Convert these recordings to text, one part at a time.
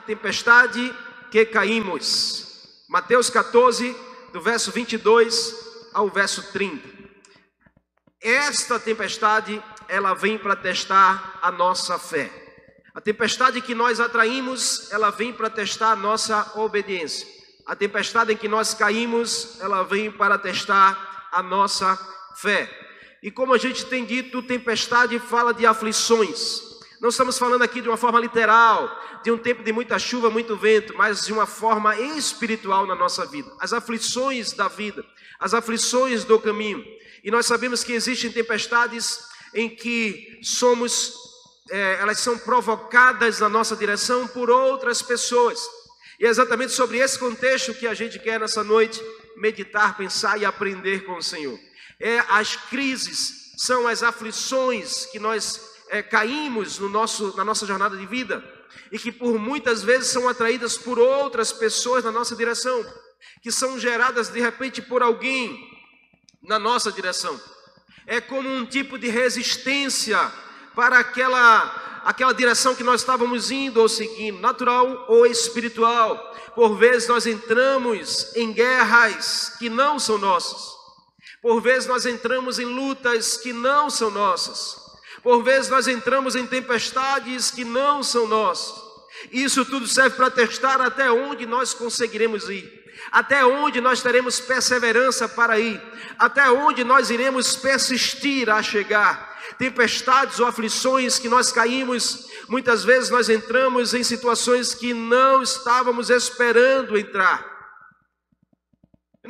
a tempestade que caímos. Mateus 14, do verso 22 ao verso 30. Esta tempestade, ela vem para testar a nossa fé. A tempestade que nós atraímos, ela vem para testar a nossa obediência. A tempestade em que nós caímos, ela vem para testar a nossa fé. E como a gente tem dito, tempestade fala de aflições. Não estamos falando aqui de uma forma literal, de um tempo de muita chuva, muito vento, mas de uma forma espiritual na nossa vida. As aflições da vida, as aflições do caminho. E nós sabemos que existem tempestades em que somos, é, elas são provocadas na nossa direção por outras pessoas. E é exatamente sobre esse contexto que a gente quer nessa noite meditar, pensar e aprender com o Senhor. É as crises, são as aflições que nós é, caímos no nosso, na nossa jornada de vida e que por muitas vezes são atraídas por outras pessoas na nossa direção, que são geradas de repente por alguém na nossa direção. É como um tipo de resistência para aquela, aquela direção que nós estávamos indo ou seguindo, natural ou espiritual. Por vezes nós entramos em guerras que não são nossas. Por vezes nós entramos em lutas que não são nossas. Por vezes nós entramos em tempestades que não são nossas. Isso tudo serve para testar até onde nós conseguiremos ir, até onde nós teremos perseverança para ir, até onde nós iremos persistir a chegar. Tempestades ou aflições que nós caímos, muitas vezes nós entramos em situações que não estávamos esperando entrar.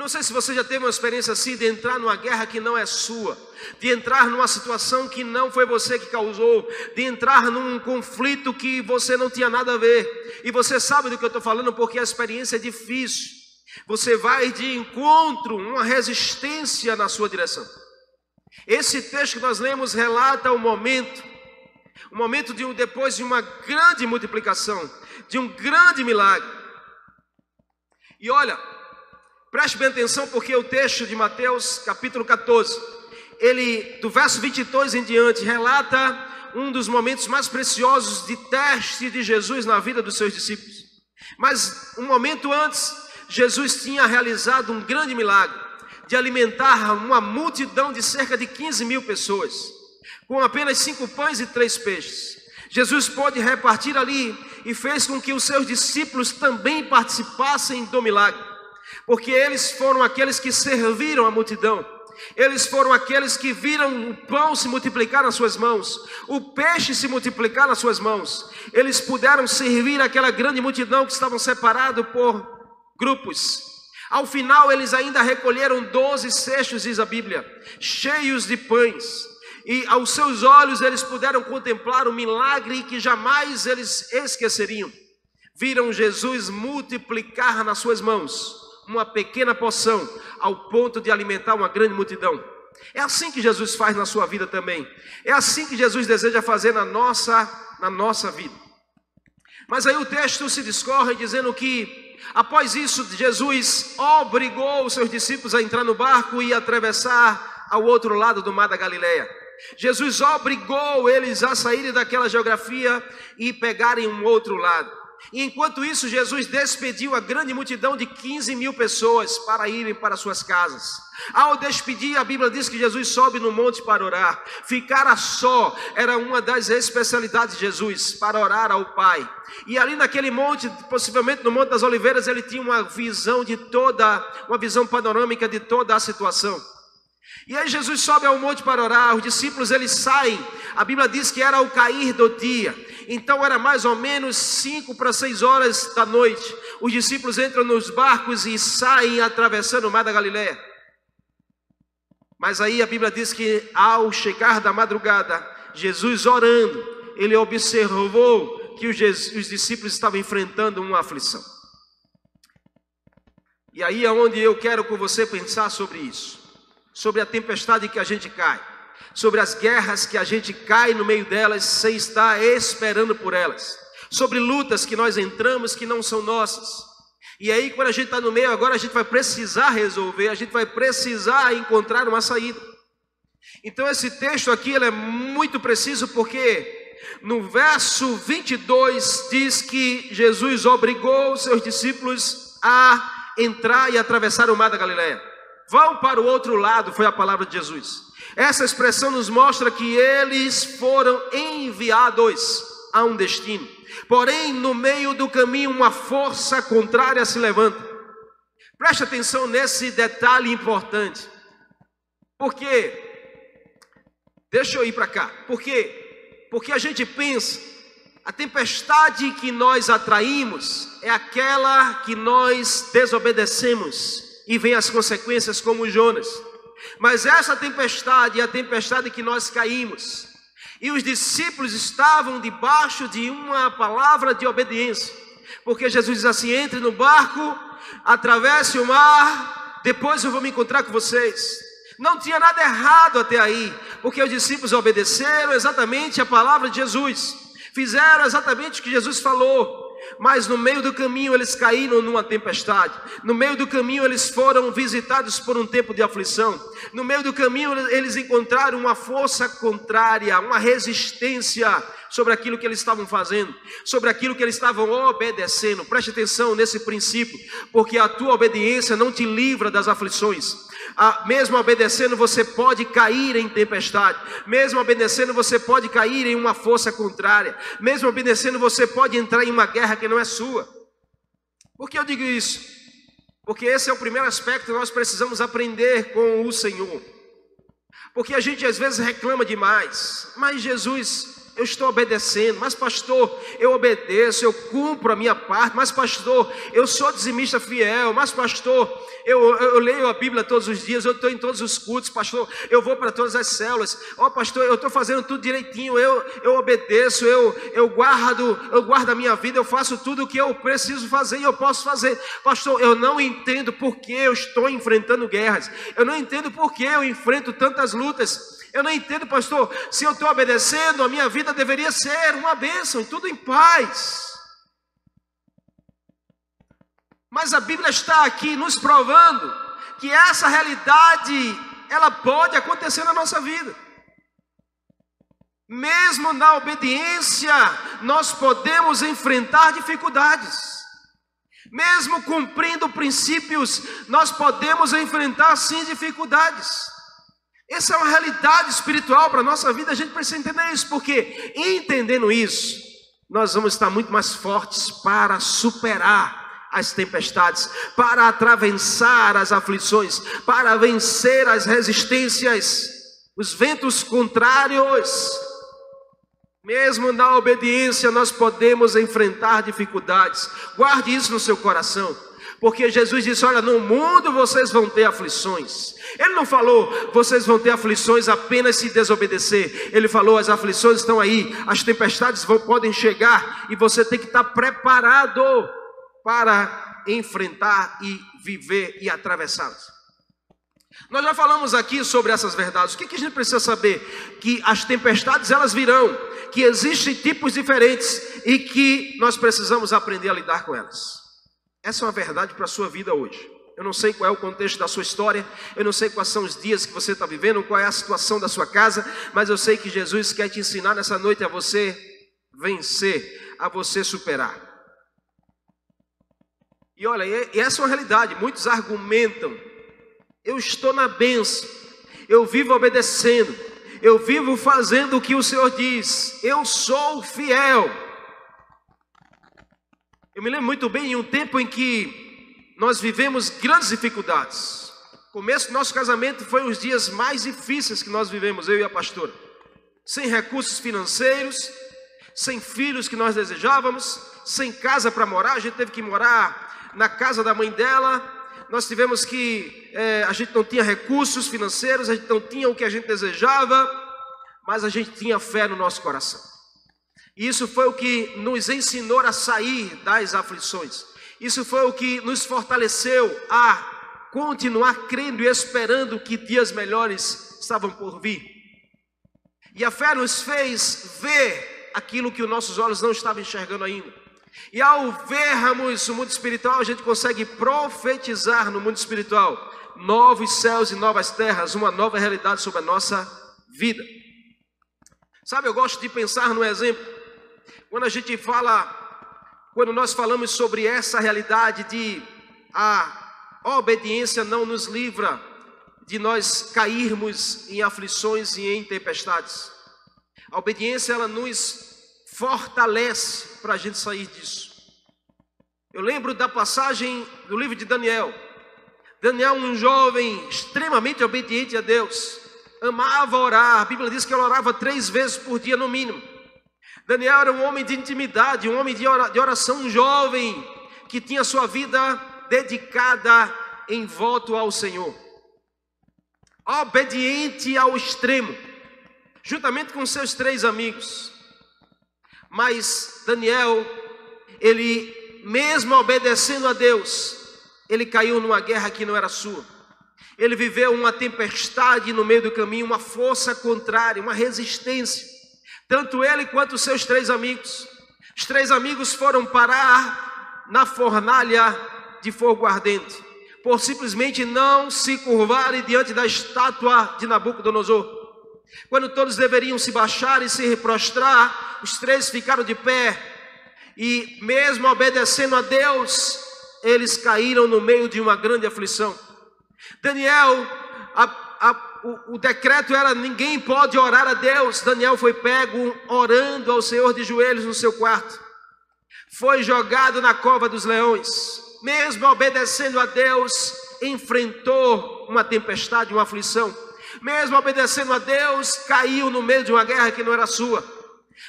Não sei se você já teve uma experiência assim de entrar numa guerra que não é sua, de entrar numa situação que não foi você que causou, de entrar num conflito que você não tinha nada a ver. E você sabe do que eu estou falando porque a experiência é difícil. Você vai de encontro, uma resistência na sua direção. Esse texto que nós lemos relata o momento, o momento de um, depois de uma grande multiplicação, de um grande milagre. E olha, Preste bem atenção porque o texto de Mateus, capítulo 14, ele do verso 22 em diante relata um dos momentos mais preciosos de teste de Jesus na vida dos seus discípulos. Mas um momento antes, Jesus tinha realizado um grande milagre de alimentar uma multidão de cerca de 15 mil pessoas, com apenas cinco pães e três peixes. Jesus pôde repartir ali e fez com que os seus discípulos também participassem do milagre porque eles foram aqueles que serviram a multidão. Eles foram aqueles que viram o pão se multiplicar nas suas mãos, o peixe se multiplicar nas suas mãos. Eles puderam servir aquela grande multidão que estavam separados por grupos. Ao final, eles ainda recolheram doze cestos, diz a Bíblia, cheios de pães. E aos seus olhos eles puderam contemplar o milagre que jamais eles esqueceriam. Viram Jesus multiplicar nas suas mãos uma pequena porção ao ponto de alimentar uma grande multidão. É assim que Jesus faz na sua vida também. É assim que Jesus deseja fazer na nossa, na nossa vida. Mas aí o texto se discorre dizendo que após isso Jesus obrigou os seus discípulos a entrar no barco e atravessar ao outro lado do mar da Galileia. Jesus obrigou eles a saírem daquela geografia e pegarem um outro lado. E enquanto isso, Jesus despediu a grande multidão de 15 mil pessoas para irem para suas casas. Ao despedir, a Bíblia diz que Jesus sobe no monte para orar. Ficar só era uma das especialidades de Jesus, para orar ao Pai. E ali naquele monte, possivelmente no Monte das Oliveiras, ele tinha uma visão de toda, uma visão panorâmica de toda a situação. E aí Jesus sobe ao monte para orar, os discípulos eles saem. A Bíblia diz que era o cair do dia. Então era mais ou menos cinco para seis horas da noite. Os discípulos entram nos barcos e saem atravessando o mar da Galiléia. Mas aí a Bíblia diz que ao chegar da madrugada, Jesus orando, ele observou que os, os discípulos estavam enfrentando uma aflição. E aí é onde eu quero com você pensar sobre isso, sobre a tempestade que a gente cai sobre as guerras que a gente cai no meio delas sem estar esperando por elas, sobre lutas que nós entramos que não são nossas. E aí, quando a gente está no meio, agora a gente vai precisar resolver, a gente vai precisar encontrar uma saída. Então, esse texto aqui ele é muito preciso porque No verso 22 diz que Jesus obrigou seus discípulos a entrar e atravessar o mar da Galileia. Vão para o outro lado, foi a palavra de Jesus. Essa expressão nos mostra que eles foram enviados a um destino. Porém, no meio do caminho, uma força contrária se levanta. Preste atenção nesse detalhe importante. Porque, deixa eu ir para cá. Por quê? Porque a gente pensa, a tempestade que nós atraímos é aquela que nós desobedecemos e vem as consequências como Jonas. Mas essa tempestade é a tempestade que nós caímos. E os discípulos estavam debaixo de uma palavra de obediência. Porque Jesus diz assim: entre no barco, atravesse o mar, depois eu vou me encontrar com vocês. Não tinha nada errado até aí, porque os discípulos obedeceram exatamente a palavra de Jesus, fizeram exatamente o que Jesus falou mas no meio do caminho eles caíram numa tempestade, no meio do caminho eles foram visitados por um tempo de aflição, no meio do caminho eles encontraram uma força contrária, uma resistência sobre aquilo que eles estavam fazendo, sobre aquilo que eles estavam obedecendo. Preste atenção nesse princípio, porque a tua obediência não te livra das aflições. Ah, mesmo obedecendo, você pode cair em tempestade. Mesmo obedecendo, você pode cair em uma força contrária. Mesmo obedecendo, você pode entrar em uma guerra que não é sua. Por que eu digo isso? Porque esse é o primeiro aspecto que nós precisamos aprender com o Senhor. Porque a gente às vezes reclama demais, mas Jesus eu estou obedecendo, mas pastor, eu obedeço, eu cumpro a minha parte, mas pastor, eu sou dizimista fiel, mas pastor, eu, eu, eu leio a Bíblia todos os dias, eu estou em todos os cultos, pastor, eu vou para todas as células, ó oh, pastor, eu estou fazendo tudo direitinho, eu, eu obedeço, eu, eu guardo, eu guardo a minha vida, eu faço tudo o que eu preciso fazer e eu posso fazer, pastor, eu não entendo por que eu estou enfrentando guerras, eu não entendo por que eu enfrento tantas lutas, eu não entendo, pastor. Se eu estou obedecendo, a minha vida deveria ser uma bênção e tudo em paz. Mas a Bíblia está aqui nos provando que essa realidade ela pode acontecer na nossa vida. Mesmo na obediência, nós podemos enfrentar dificuldades. Mesmo cumprindo princípios, nós podemos enfrentar sim dificuldades. Essa é uma realidade espiritual para a nossa vida, a gente precisa entender isso, porque entendendo isso, nós vamos estar muito mais fortes para superar as tempestades, para atravessar as aflições, para vencer as resistências, os ventos contrários. Mesmo na obediência, nós podemos enfrentar dificuldades. Guarde isso no seu coração. Porque Jesus disse: Olha, no mundo vocês vão ter aflições. Ele não falou, vocês vão ter aflições apenas se desobedecer. Ele falou, as aflições estão aí, as tempestades vão, podem chegar e você tem que estar preparado para enfrentar e viver e atravessá-las. Nós já falamos aqui sobre essas verdades. O que, que a gente precisa saber? Que as tempestades elas virão, que existem tipos diferentes e que nós precisamos aprender a lidar com elas. Essa é uma verdade para a sua vida hoje. Eu não sei qual é o contexto da sua história, eu não sei quais são os dias que você está vivendo, qual é a situação da sua casa, mas eu sei que Jesus quer te ensinar nessa noite a você vencer, a você superar. E olha, e essa é uma realidade. Muitos argumentam: eu estou na benção, eu vivo obedecendo, eu vivo fazendo o que o Senhor diz, eu sou fiel. Eu me lembro muito bem em um tempo em que nós vivemos grandes dificuldades. O começo do nosso casamento foi os dias mais difíceis que nós vivemos, eu e a pastora. Sem recursos financeiros, sem filhos que nós desejávamos, sem casa para morar, a gente teve que morar na casa da mãe dela. Nós tivemos que, é, a gente não tinha recursos financeiros, a gente não tinha o que a gente desejava, mas a gente tinha fé no nosso coração. Isso foi o que nos ensinou a sair das aflições. Isso foi o que nos fortaleceu a continuar crendo e esperando que dias melhores estavam por vir. E a fé nos fez ver aquilo que os nossos olhos não estavam enxergando ainda. E ao vermos o mundo espiritual, a gente consegue profetizar no mundo espiritual novos céus e novas terras, uma nova realidade sobre a nossa vida. Sabe, eu gosto de pensar no exemplo. Quando a gente fala, quando nós falamos sobre essa realidade de a obediência não nos livra de nós cairmos em aflições e em tempestades. A obediência ela nos fortalece para a gente sair disso. Eu lembro da passagem do livro de Daniel. Daniel, um jovem extremamente obediente a Deus, amava orar. A Bíblia diz que ele orava três vezes por dia no mínimo. Daniel era um homem de intimidade, um homem de oração, um jovem que tinha sua vida dedicada em voto ao Senhor. Obediente ao extremo, juntamente com seus três amigos. Mas Daniel, ele mesmo obedecendo a Deus, ele caiu numa guerra que não era sua. Ele viveu uma tempestade no meio do caminho, uma força contrária, uma resistência. Tanto ele quanto seus três amigos. Os três amigos foram parar na fornalha de fogo ardente, por simplesmente não se curvarem diante da estátua de Nabucodonosor. Quando todos deveriam se baixar e se prostrar, os três ficaram de pé, e mesmo obedecendo a Deus, eles caíram no meio de uma grande aflição. Daniel, a, a, o, o, decreto era: ninguém pode orar a Deus. Daniel foi pego orando ao Senhor de joelhos no seu quarto, foi jogado na cova dos leões mesmo obedecendo a Deus, enfrentou uma tempestade, uma aflição. Mesmo obedecendo a Deus, caiu no meio de uma guerra que não era sua.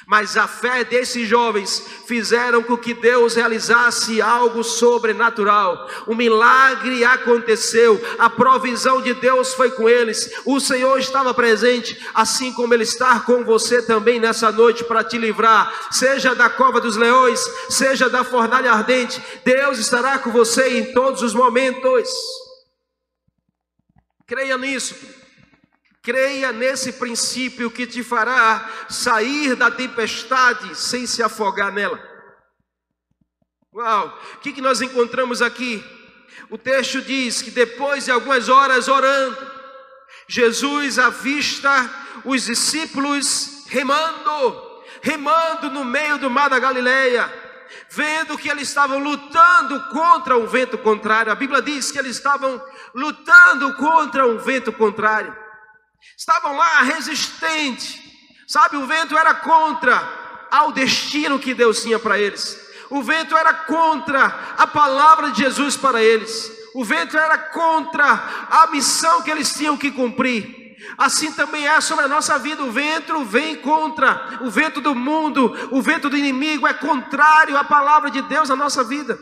Mas a fé desses jovens fizeram com que Deus realizasse algo sobrenatural. O milagre aconteceu, a provisão de Deus foi com eles. O Senhor estava presente, assim como Ele está com você também nessa noite para te livrar, seja da cova dos leões, seja da fornalha ardente. Deus estará com você em todos os momentos. Creia nisso. Creia nesse princípio que te fará sair da tempestade sem se afogar nela. Uau! O que, que nós encontramos aqui? O texto diz que depois de algumas horas orando, Jesus avista os discípulos remando, remando no meio do mar da Galileia, vendo que eles estavam lutando contra o vento contrário. A Bíblia diz que eles estavam lutando contra um vento contrário. Estavam lá resistentes. Sabe, o vento era contra ao destino que Deus tinha para eles. O vento era contra a palavra de Jesus para eles. O vento era contra a missão que eles tinham que cumprir. Assim também é sobre a nossa vida. O vento vem contra o vento do mundo, o vento do inimigo é contrário à palavra de Deus na nossa vida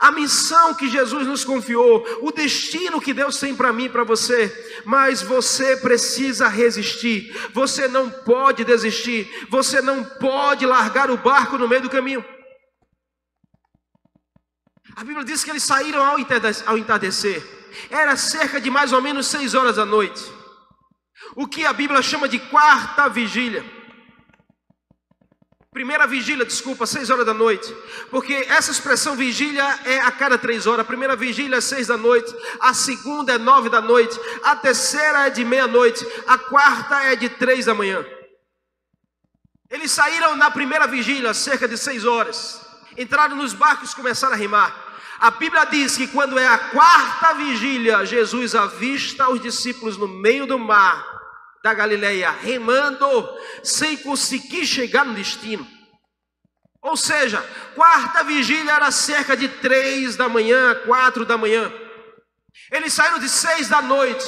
a missão que Jesus nos confiou, o destino que Deus tem para mim para você, mas você precisa resistir, você não pode desistir, você não pode largar o barco no meio do caminho. A Bíblia diz que eles saíram ao entardecer, era cerca de mais ou menos seis horas da noite, o que a Bíblia chama de quarta vigília. Primeira vigília, desculpa, seis horas da noite. Porque essa expressão vigília é a cada três horas. A primeira vigília é seis da noite. A segunda é nove da noite. A terceira é de meia-noite. A quarta é de três da manhã. Eles saíram na primeira vigília, cerca de seis horas. Entraram nos barcos e começaram a rimar. A Bíblia diz que quando é a quarta vigília, Jesus avista os discípulos no meio do mar da Galileia, remando, sem conseguir chegar no destino. Ou seja, quarta vigília era cerca de três da manhã, quatro da manhã. Eles saíram de seis da noite,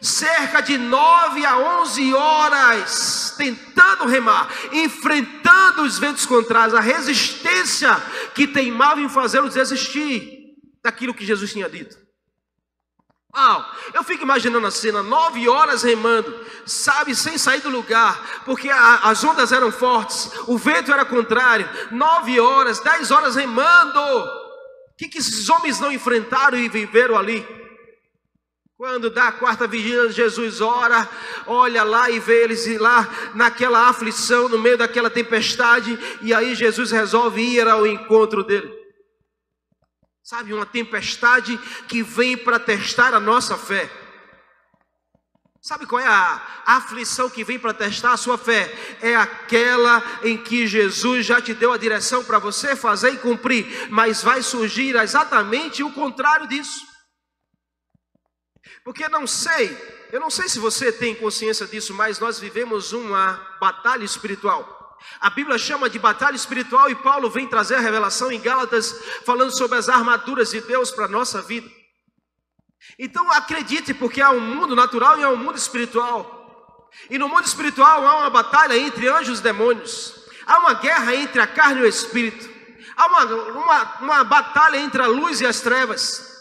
cerca de nove a onze horas, tentando remar, enfrentando os ventos contrários, a resistência que teimava em fazê-los desistir daquilo que Jesus tinha dito. Uau, eu fico imaginando a cena, nove horas remando, sabe, sem sair do lugar, porque a, as ondas eram fortes, o vento era contrário, nove horas, dez horas remando. O que, que esses homens não enfrentaram e viveram ali? Quando dá a quarta vigília, Jesus ora, olha lá e vê eles lá naquela aflição, no meio daquela tempestade, e aí Jesus resolve ir ao encontro dele. Sabe, uma tempestade que vem para testar a nossa fé. Sabe qual é a aflição que vem para testar a sua fé? É aquela em que Jesus já te deu a direção para você fazer e cumprir, mas vai surgir exatamente o contrário disso. Porque não sei, eu não sei se você tem consciência disso, mas nós vivemos uma batalha espiritual. A Bíblia chama de batalha espiritual e Paulo vem trazer a revelação em Gálatas, falando sobre as armaduras de Deus para a nossa vida. Então acredite, porque há um mundo natural e há um mundo espiritual. E no mundo espiritual há uma batalha entre anjos e demônios. Há uma guerra entre a carne e o espírito. Há uma, uma, uma batalha entre a luz e as trevas.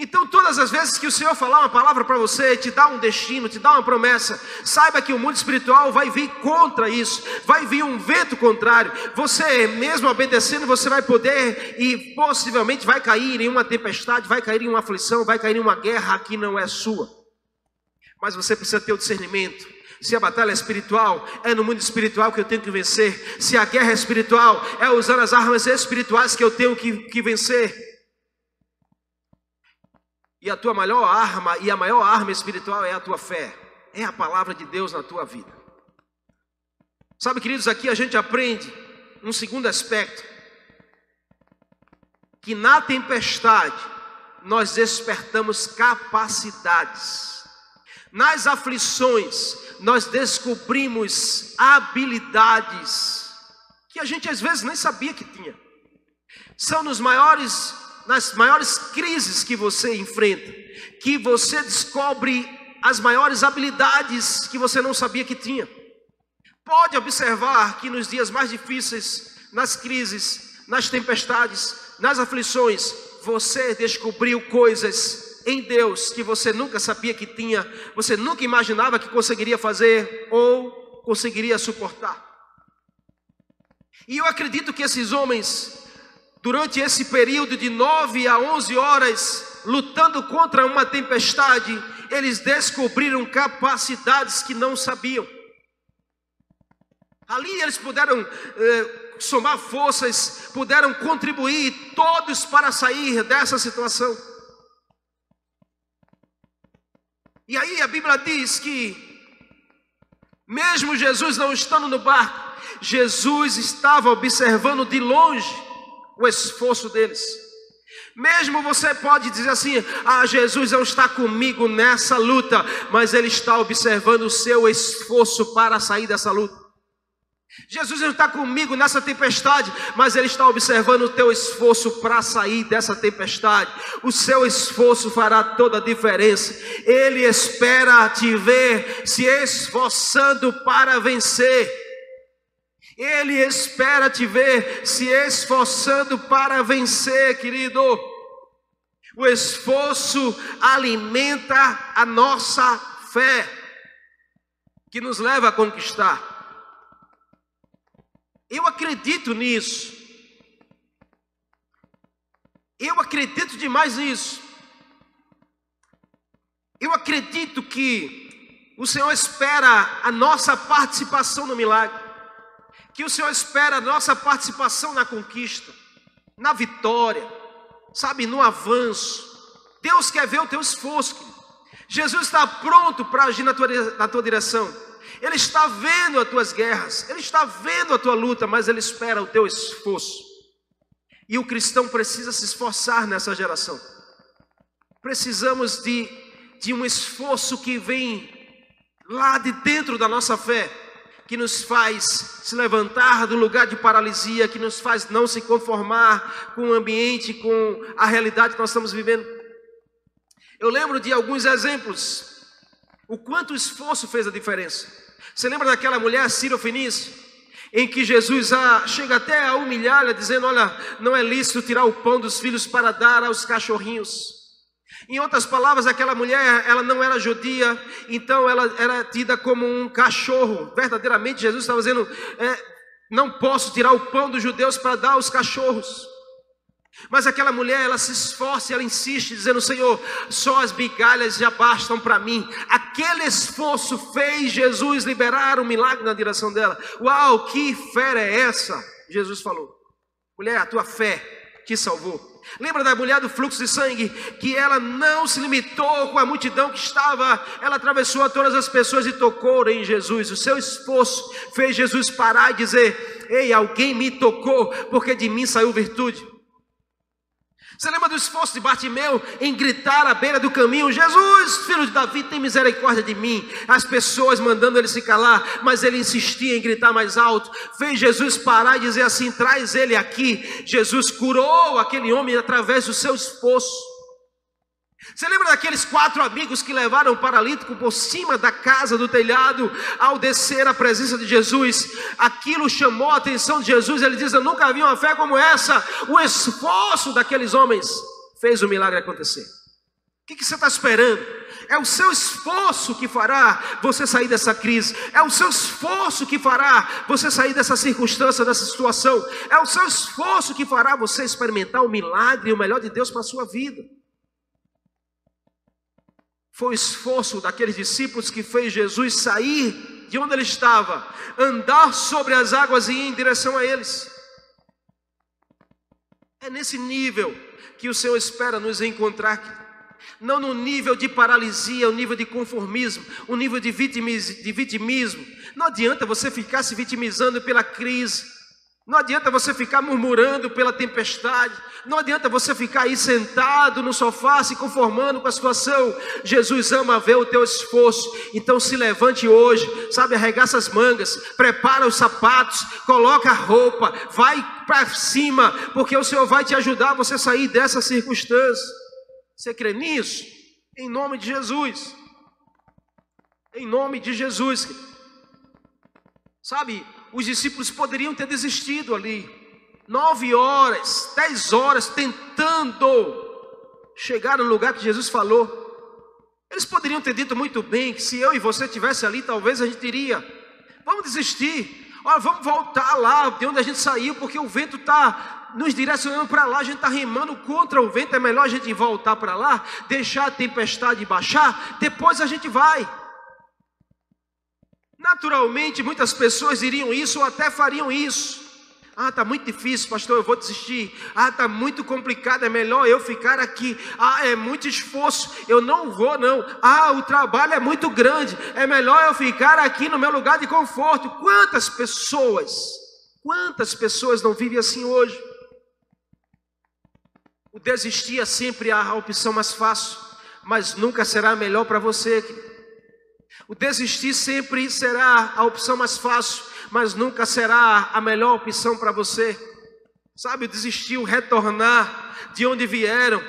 Então, todas as vezes que o Senhor falar uma palavra para você, te dá um destino, te dá uma promessa, saiba que o mundo espiritual vai vir contra isso, vai vir um vento contrário. Você, mesmo obedecendo, você vai poder e possivelmente vai cair em uma tempestade, vai cair em uma aflição, vai cair em uma guerra que não é sua. Mas você precisa ter o discernimento. Se a batalha é espiritual, é no mundo espiritual que eu tenho que vencer. Se a guerra é espiritual, é usando as armas espirituais que eu tenho que, que vencer. E a tua maior arma e a maior arma espiritual é a tua fé, é a palavra de Deus na tua vida. Sabe, queridos, aqui a gente aprende um segundo aspecto: que na tempestade nós despertamos capacidades, nas aflições nós descobrimos habilidades que a gente às vezes nem sabia que tinha. São nos maiores nas maiores crises que você enfrenta, que você descobre as maiores habilidades que você não sabia que tinha. Pode observar que nos dias mais difíceis, nas crises, nas tempestades, nas aflições, você descobriu coisas em Deus que você nunca sabia que tinha, você nunca imaginava que conseguiria fazer ou conseguiria suportar. E eu acredito que esses homens durante esse período de 9 a 11 horas, lutando contra uma tempestade, eles descobriram capacidades que não sabiam. Ali eles puderam eh, somar forças, puderam contribuir todos para sair dessa situação. E aí a Bíblia diz que, mesmo Jesus não estando no barco, Jesus estava observando de longe o esforço deles. Mesmo você pode dizer assim: Ah, Jesus não está comigo nessa luta, mas Ele está observando o seu esforço para sair dessa luta. Jesus não está comigo nessa tempestade, mas Ele está observando o teu esforço para sair dessa tempestade. O seu esforço fará toda a diferença. Ele espera te ver se esforçando para vencer. Ele espera te ver se esforçando para vencer, querido. O esforço alimenta a nossa fé, que nos leva a conquistar. Eu acredito nisso. Eu acredito demais nisso. Eu acredito que o Senhor espera a nossa participação no milagre que o Senhor espera a nossa participação na conquista, na vitória, sabe, no avanço. Deus quer ver o teu esforço. Jesus está pronto para agir na tua, na tua direção. Ele está vendo as tuas guerras, Ele está vendo a tua luta, mas Ele espera o teu esforço. E o cristão precisa se esforçar nessa geração. Precisamos de, de um esforço que vem lá de dentro da nossa fé que nos faz se levantar do lugar de paralisia, que nos faz não se conformar com o ambiente, com a realidade que nós estamos vivendo. Eu lembro de alguns exemplos, o quanto o esforço fez a diferença. Você lembra daquela mulher Ciro Fenícia, em que Jesus a, chega até a humilhá-la, dizendo: Olha, não é lícito tirar o pão dos filhos para dar aos cachorrinhos. Em outras palavras, aquela mulher, ela não era judia, então ela era tida como um cachorro. Verdadeiramente, Jesus estava dizendo: é, não posso tirar o pão dos judeus para dar aos cachorros. Mas aquela mulher, ela se esforça, ela insiste, dizendo: Senhor, só as migalhas já bastam para mim. Aquele esforço fez Jesus liberar um milagre na direção dela. Uau, que fé é essa? Jesus falou: Mulher, a tua fé te salvou. Lembra da mulher do fluxo de sangue? Que ela não se limitou com a multidão que estava, ela atravessou a todas as pessoas e tocou em Jesus. O seu esforço fez Jesus parar e dizer: Ei, alguém me tocou, porque de mim saiu virtude. Você lembra do esforço de Bartimeu em gritar à beira do caminho: Jesus, filho de Davi, tem misericórdia de mim. As pessoas mandando ele se calar, mas ele insistia em gritar mais alto. Fez Jesus parar e dizer assim: traz ele aqui. Jesus curou aquele homem através do seu esforço. Você lembra daqueles quatro amigos que levaram o paralítico por cima da casa do telhado ao descer à presença de Jesus? Aquilo chamou a atenção de Jesus. Ele diz: Eu nunca vi uma fé como essa. O esforço daqueles homens fez o milagre acontecer. O que, que você está esperando? É o seu esforço que fará você sair dessa crise. É o seu esforço que fará você sair dessa circunstância, dessa situação. É o seu esforço que fará você experimentar o milagre e o melhor de Deus para a sua vida. Foi o esforço daqueles discípulos que fez Jesus sair de onde ele estava, andar sobre as águas e ir em direção a eles. É nesse nível que o Senhor espera nos encontrar. Não no nível de paralisia, o nível de conformismo, o nível de vitimismo. Não adianta você ficar se vitimizando pela crise. Não adianta você ficar murmurando pela tempestade. Não adianta você ficar aí sentado no sofá se conformando com a situação. Jesus ama ver o teu esforço. Então se levante hoje, sabe, arregaça as mangas, prepara os sapatos, coloca a roupa, vai para cima, porque o Senhor vai te ajudar a você sair dessa circunstância. Você crê nisso? Em nome de Jesus. Em nome de Jesus. Sabe, os discípulos poderiam ter desistido ali. Nove horas, dez horas tentando chegar no lugar que Jesus falou. Eles poderiam ter dito muito bem que se eu e você tivesse ali, talvez a gente diria: vamos desistir. Olha, vamos voltar lá de onde a gente saiu, porque o vento está nos direcionando para lá, a gente está remando contra o vento. É melhor a gente voltar para lá, deixar a tempestade baixar, depois a gente vai. Naturalmente, muitas pessoas iriam isso ou até fariam isso. Ah, está muito difícil, pastor, eu vou desistir. Ah, está muito complicado, é melhor eu ficar aqui. Ah, é muito esforço, eu não vou, não. Ah, o trabalho é muito grande, é melhor eu ficar aqui no meu lugar de conforto. Quantas pessoas, quantas pessoas não vivem assim hoje? O desistir é sempre a opção mais fácil, mas nunca será melhor para você. O desistir sempre será a opção mais fácil, mas nunca será a melhor opção para você. Sabe, desistir, o retornar de onde vieram.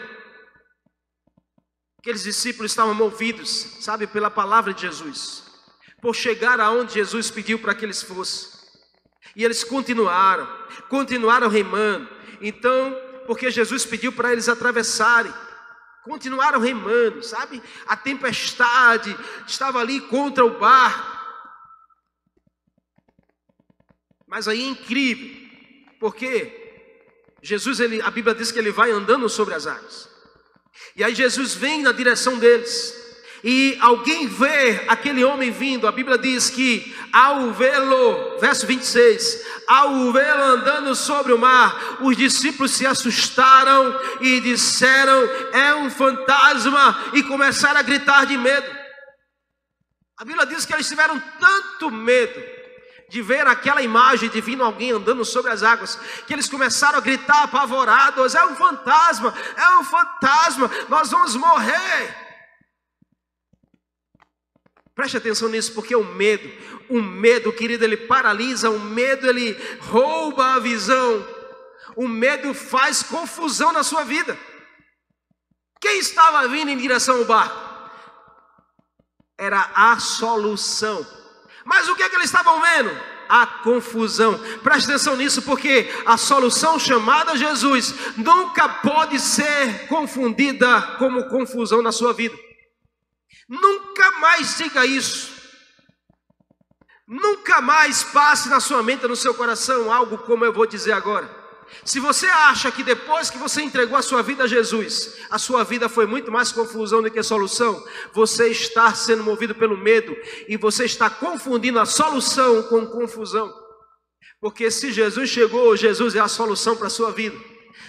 Aqueles discípulos estavam movidos, sabe, pela palavra de Jesus, por chegar aonde Jesus pediu para que eles fossem. E eles continuaram, continuaram remando. Então, porque Jesus pediu para eles atravessarem. Continuaram remando, sabe? A tempestade estava ali contra o barco. Mas aí é incrível, porque Jesus, ele, a Bíblia diz que ele vai andando sobre as águas. E aí Jesus vem na direção deles. E alguém vê aquele homem vindo, a Bíblia diz que ao vê-lo, verso 26, ao vê-lo andando sobre o mar, os discípulos se assustaram e disseram: É um fantasma, e começaram a gritar de medo. A Bíblia diz que eles tiveram tanto medo de ver aquela imagem de vindo alguém andando sobre as águas, que eles começaram a gritar apavorados: É um fantasma, é um fantasma, nós vamos morrer. Preste atenção nisso, porque o medo, o medo, querido, ele paralisa, o medo ele rouba a visão, o medo faz confusão na sua vida. Quem estava vindo em direção ao barco? Era a solução. Mas o que é que eles estavam vendo? A confusão. Preste atenção nisso, porque a solução chamada Jesus nunca pode ser confundida como confusão na sua vida. Nunca mais diga isso. Nunca mais passe na sua mente, no seu coração, algo como eu vou dizer agora. Se você acha que depois que você entregou a sua vida a Jesus, a sua vida foi muito mais confusão do que solução, você está sendo movido pelo medo e você está confundindo a solução com confusão. Porque se Jesus chegou, Jesus é a solução para a sua vida.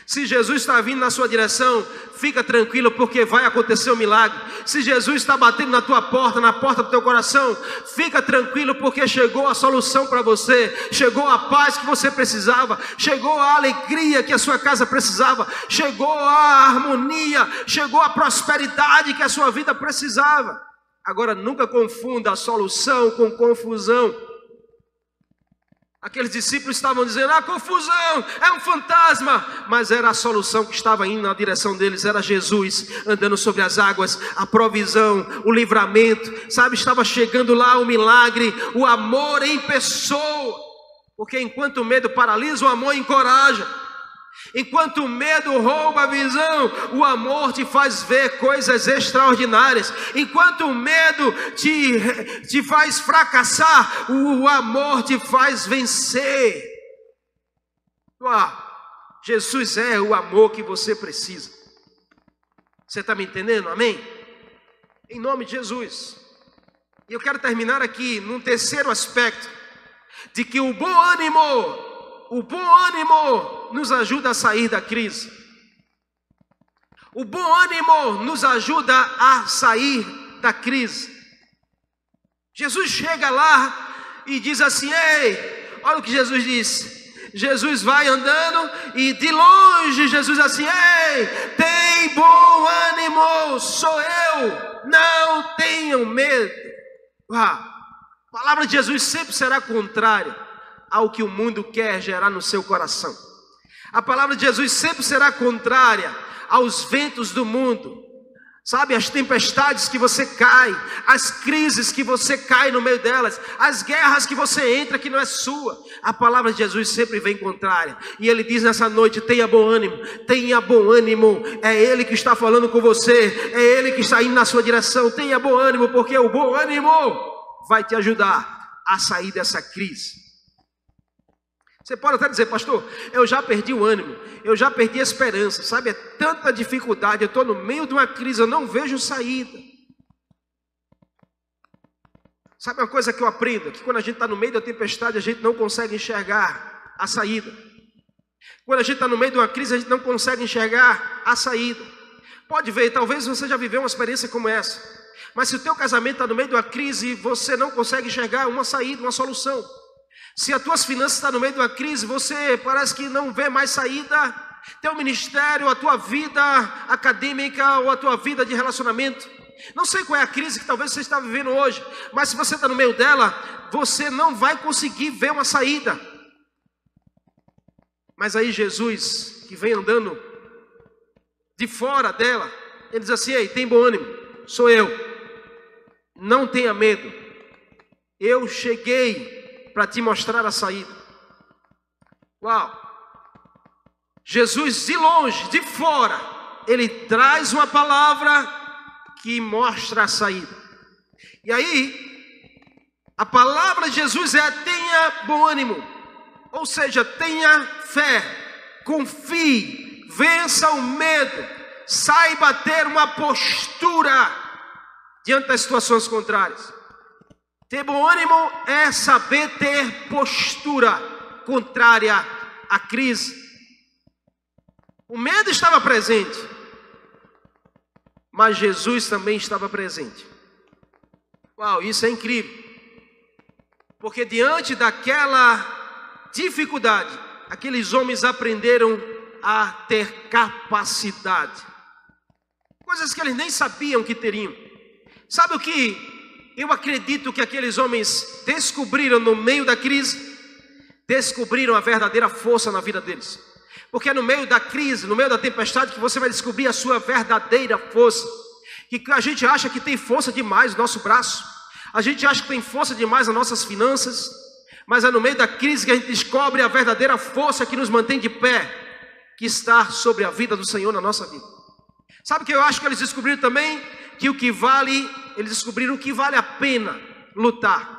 Se Jesus está vindo na sua direção, fica tranquilo, porque vai acontecer o um milagre. Se Jesus está batendo na tua porta, na porta do teu coração, fica tranquilo, porque chegou a solução para você, chegou a paz que você precisava, chegou a alegria que a sua casa precisava, chegou a harmonia, chegou a prosperidade que a sua vida precisava. Agora, nunca confunda a solução com confusão. Aqueles discípulos estavam dizendo: ah, confusão, é um fantasma. Mas era a solução que estava indo na direção deles, era Jesus andando sobre as águas, a provisão, o livramento, sabe? Estava chegando lá o milagre, o amor em pessoa. Porque enquanto o medo paralisa, o amor encoraja. Enquanto o medo rouba a visão, o amor te faz ver coisas extraordinárias. Enquanto o medo te, te faz fracassar, o amor te faz vencer. Jesus é o amor que você precisa. Você está me entendendo? Amém? Em nome de Jesus. E eu quero terminar aqui num terceiro aspecto: de que o bom ânimo o bom ânimo nos ajuda a sair da crise. O bom ânimo nos ajuda a sair da crise. Jesus chega lá e diz assim: Ei, olha o que Jesus disse. Jesus vai andando e de longe Jesus assim: Ei, tem bom ânimo, sou eu, não tenham medo. A palavra de Jesus sempre será contrária ao que o mundo quer gerar no seu coração. A palavra de Jesus sempre será contrária aos ventos do mundo. Sabe, as tempestades que você cai, as crises que você cai no meio delas, as guerras que você entra que não é sua. A palavra de Jesus sempre vem contrária. E ele diz nessa noite: tenha bom ânimo, tenha bom ânimo. É ele que está falando com você, é ele que está indo na sua direção. Tenha bom ânimo, porque o bom ânimo vai te ajudar a sair dessa crise. Você pode até dizer, pastor, eu já perdi o ânimo, eu já perdi a esperança, sabe? É tanta dificuldade, eu estou no meio de uma crise, eu não vejo saída. Sabe uma coisa que eu aprendo? Que quando a gente está no meio da tempestade, a gente não consegue enxergar a saída. Quando a gente está no meio de uma crise, a gente não consegue enxergar a saída. Pode ver, talvez você já viveu uma experiência como essa. Mas se o teu casamento está no meio de uma crise, você não consegue enxergar uma saída, uma solução. Se as tuas finanças estão no meio de uma crise, você parece que não vê mais saída. Teu ministério, a tua vida acadêmica ou a tua vida de relacionamento. Não sei qual é a crise que talvez você está vivendo hoje, mas se você está no meio dela, você não vai conseguir ver uma saída. Mas aí Jesus, que vem andando de fora dela, ele diz assim: Ei, tem bom ânimo, sou eu, não tenha medo, eu cheguei para te mostrar a saída. Uau! Jesus de longe, de fora, ele traz uma palavra que mostra a saída. E aí, a palavra de Jesus é: tenha bom ânimo, ou seja, tenha fé, confie, vença o medo, saiba ter uma postura diante das situações contrárias. Ter bom ânimo é saber ter postura contrária à crise. O medo estava presente, mas Jesus também estava presente. Uau, isso é incrível. Porque diante daquela dificuldade, aqueles homens aprenderam a ter capacidade. Coisas que eles nem sabiam que teriam. Sabe o que eu acredito que aqueles homens descobriram no meio da crise, descobriram a verdadeira força na vida deles. Porque é no meio da crise, no meio da tempestade, que você vai descobrir a sua verdadeira força. Que a gente acha que tem força demais no nosso braço, a gente acha que tem força demais nas nossas finanças, mas é no meio da crise que a gente descobre a verdadeira força que nos mantém de pé, que está sobre a vida do Senhor na nossa vida. Sabe o que eu acho que eles descobriram também? Que o que vale eles descobriram que vale a pena lutar,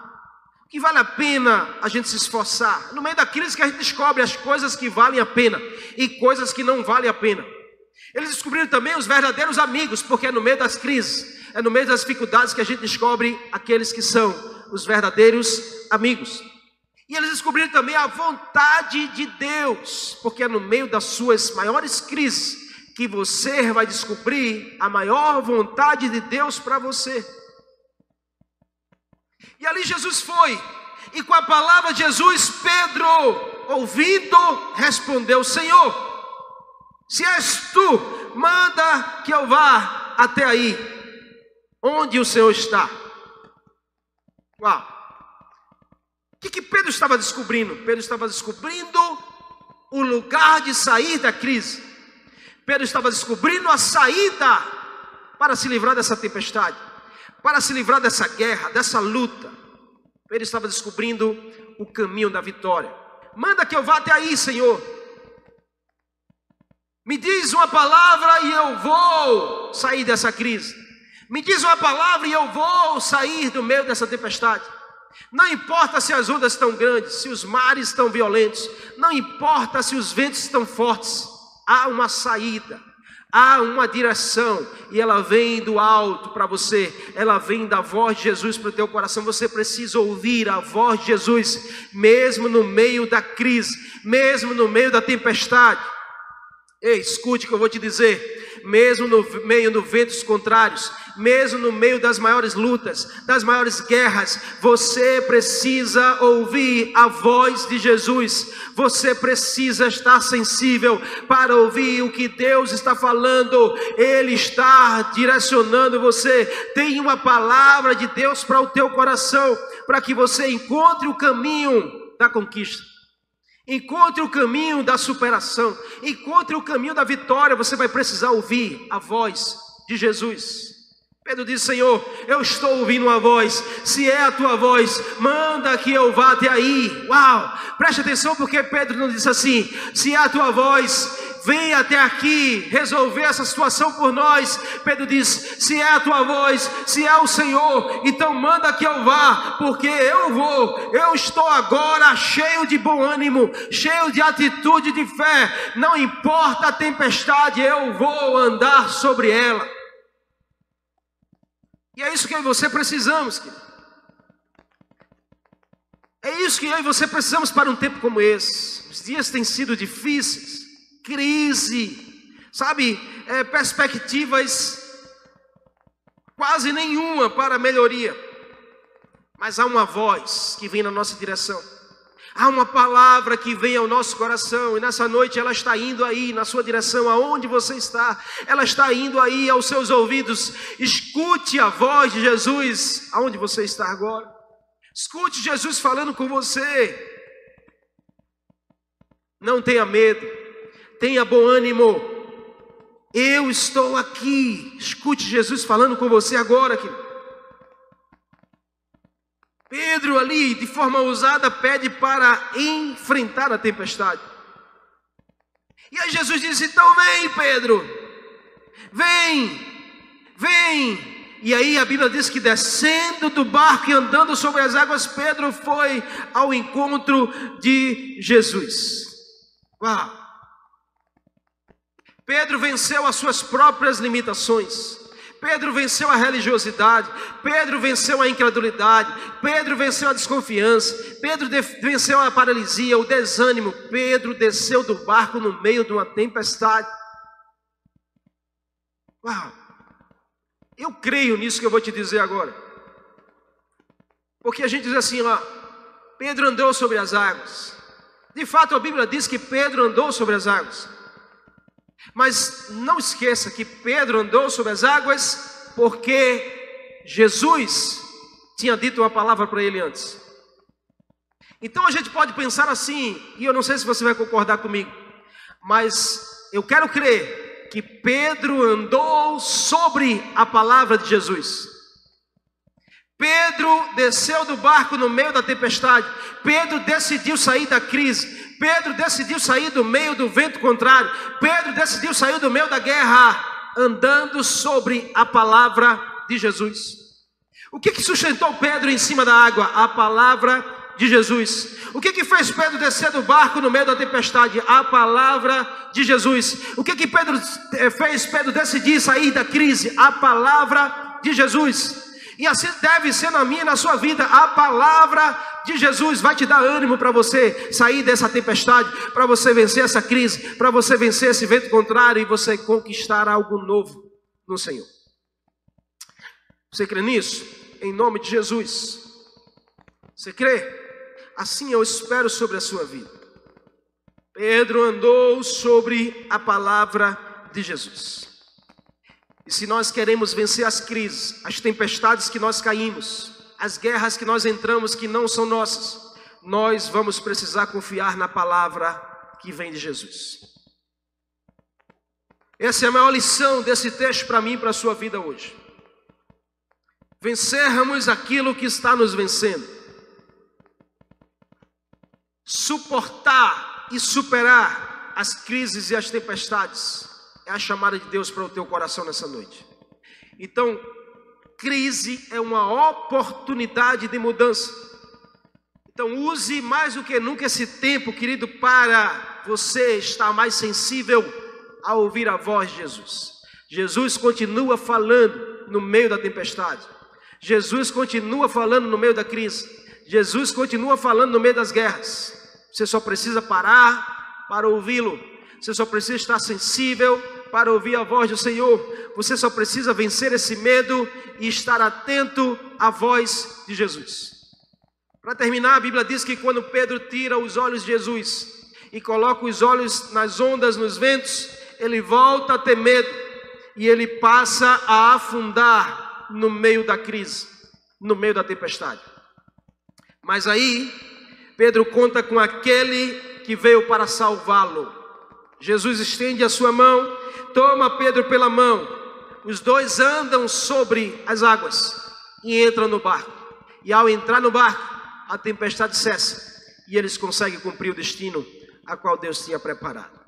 que vale a pena a gente se esforçar. No meio da crise que a gente descobre as coisas que valem a pena e coisas que não valem a pena. Eles descobriram também os verdadeiros amigos, porque é no meio das crises, é no meio das dificuldades que a gente descobre aqueles que são os verdadeiros amigos. E eles descobriram também a vontade de Deus, porque é no meio das suas maiores crises que você vai descobrir a maior vontade de Deus para você. E ali Jesus foi, e com a palavra de Jesus, Pedro, ouvindo, respondeu: Senhor, se és tu, manda que eu vá até aí, onde o Senhor está. Uau! O que, que Pedro estava descobrindo? Pedro estava descobrindo o lugar de sair da crise. Pedro estava descobrindo a saída para se livrar dessa tempestade, para se livrar dessa guerra, dessa luta. Pedro estava descobrindo o caminho da vitória. Manda que eu vá até aí, Senhor. Me diz uma palavra e eu vou sair dessa crise. Me diz uma palavra e eu vou sair do meio dessa tempestade. Não importa se as ondas estão grandes, se os mares estão violentos, não importa se os ventos estão fortes, há uma saída, há uma direção, e ela vem do alto para você, ela vem da voz de Jesus para o teu coração. Você precisa ouvir a voz de Jesus, mesmo no meio da crise, mesmo no meio da tempestade. Ei, escute o que eu vou te dizer, mesmo no meio de ventos contrários, mesmo no meio das maiores lutas, das maiores guerras, você precisa ouvir a voz de Jesus. Você precisa estar sensível para ouvir o que Deus está falando. Ele está direcionando você. Tem uma palavra de Deus para o teu coração, para que você encontre o caminho da conquista. Encontre o caminho da superação, encontre o caminho da vitória. Você vai precisar ouvir a voz de Jesus. Pedro disse: Senhor, eu estou ouvindo uma voz. Se é a tua voz, manda que eu vá até aí. Uau! Preste atenção, porque Pedro não disse assim: Se é a tua voz, vem até aqui resolver essa situação por nós. Pedro diz: Se é a tua voz, se é o Senhor, então manda que eu vá, porque eu vou. Eu estou agora cheio de bom ânimo, cheio de atitude de fé. Não importa a tempestade, eu vou andar sobre ela. E é isso que eu e você precisamos, querido. É isso que eu e você precisamos para um tempo como esse. Os dias têm sido difíceis, crise, sabe, é, perspectivas quase nenhuma para melhoria. Mas há uma voz que vem na nossa direção. Há uma palavra que vem ao nosso coração e nessa noite ela está indo aí na sua direção, aonde você está, ela está indo aí aos seus ouvidos. Escute a voz de Jesus aonde você está agora. Escute Jesus falando com você. Não tenha medo, tenha bom ânimo. Eu estou aqui. Escute Jesus falando com você agora, querido. Pedro ali, de forma ousada, pede para enfrentar a tempestade. E aí Jesus disse: Então vem, Pedro, vem, vem. E aí a Bíblia diz que descendo do barco e andando sobre as águas, Pedro foi ao encontro de Jesus. Uau! Pedro venceu as suas próprias limitações. Pedro venceu a religiosidade, Pedro venceu a incredulidade, Pedro venceu a desconfiança, Pedro venceu a paralisia, o desânimo. Pedro desceu do barco no meio de uma tempestade. Uau! Eu creio nisso que eu vou te dizer agora. Porque a gente diz assim, ó, Pedro andou sobre as águas. De fato, a Bíblia diz que Pedro andou sobre as águas. Mas não esqueça que Pedro andou sobre as águas porque Jesus tinha dito uma palavra para ele antes. Então a gente pode pensar assim, e eu não sei se você vai concordar comigo, mas eu quero crer que Pedro andou sobre a palavra de Jesus. Pedro desceu do barco no meio da tempestade. Pedro decidiu sair da crise. Pedro decidiu sair do meio do vento contrário. Pedro decidiu sair do meio da guerra, andando sobre a palavra de Jesus. O que, que sustentou Pedro em cima da água? A palavra de Jesus. O que, que fez Pedro descer do barco no meio da tempestade? A palavra de Jesus. O que, que Pedro eh, fez Pedro decidir sair da crise? A palavra de Jesus. E assim deve ser na minha e na sua vida, a palavra de Jesus vai te dar ânimo para você sair dessa tempestade, para você vencer essa crise, para você vencer esse vento contrário e você conquistar algo novo no Senhor. Você crê nisso? Em nome de Jesus. Você crê? Assim eu espero sobre a sua vida. Pedro andou sobre a palavra de Jesus. E se nós queremos vencer as crises, as tempestades que nós caímos, as guerras que nós entramos que não são nossas, nós vamos precisar confiar na palavra que vem de Jesus. Essa é a maior lição desse texto para mim e para a sua vida hoje. Vencermos aquilo que está nos vencendo. Suportar e superar as crises e as tempestades é a chamada de Deus para o teu coração nessa noite. Então, crise é uma oportunidade de mudança. Então, use mais do que nunca esse tempo, querido, para você estar mais sensível a ouvir a voz de Jesus. Jesus continua falando no meio da tempestade. Jesus continua falando no meio da crise. Jesus continua falando no meio das guerras. Você só precisa parar para ouvi-lo. Você só precisa estar sensível para ouvir a voz do Senhor. Você só precisa vencer esse medo e estar atento à voz de Jesus. Para terminar, a Bíblia diz que quando Pedro tira os olhos de Jesus e coloca os olhos nas ondas, nos ventos, ele volta a ter medo e ele passa a afundar no meio da crise, no meio da tempestade. Mas aí, Pedro conta com aquele que veio para salvá-lo. Jesus estende a sua mão, toma Pedro pela mão, os dois andam sobre as águas e entram no barco. E ao entrar no barco, a tempestade cessa e eles conseguem cumprir o destino a qual Deus tinha preparado.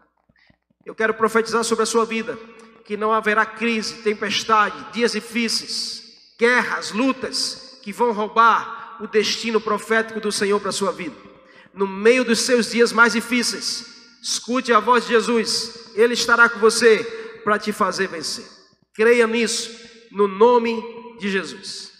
Eu quero profetizar sobre a sua vida que não haverá crise, tempestade, dias difíceis, guerras, lutas que vão roubar o destino profético do Senhor para a sua vida. No meio dos seus dias mais difíceis, Escute a voz de Jesus, Ele estará com você para te fazer vencer. Creia nisso, no nome de Jesus.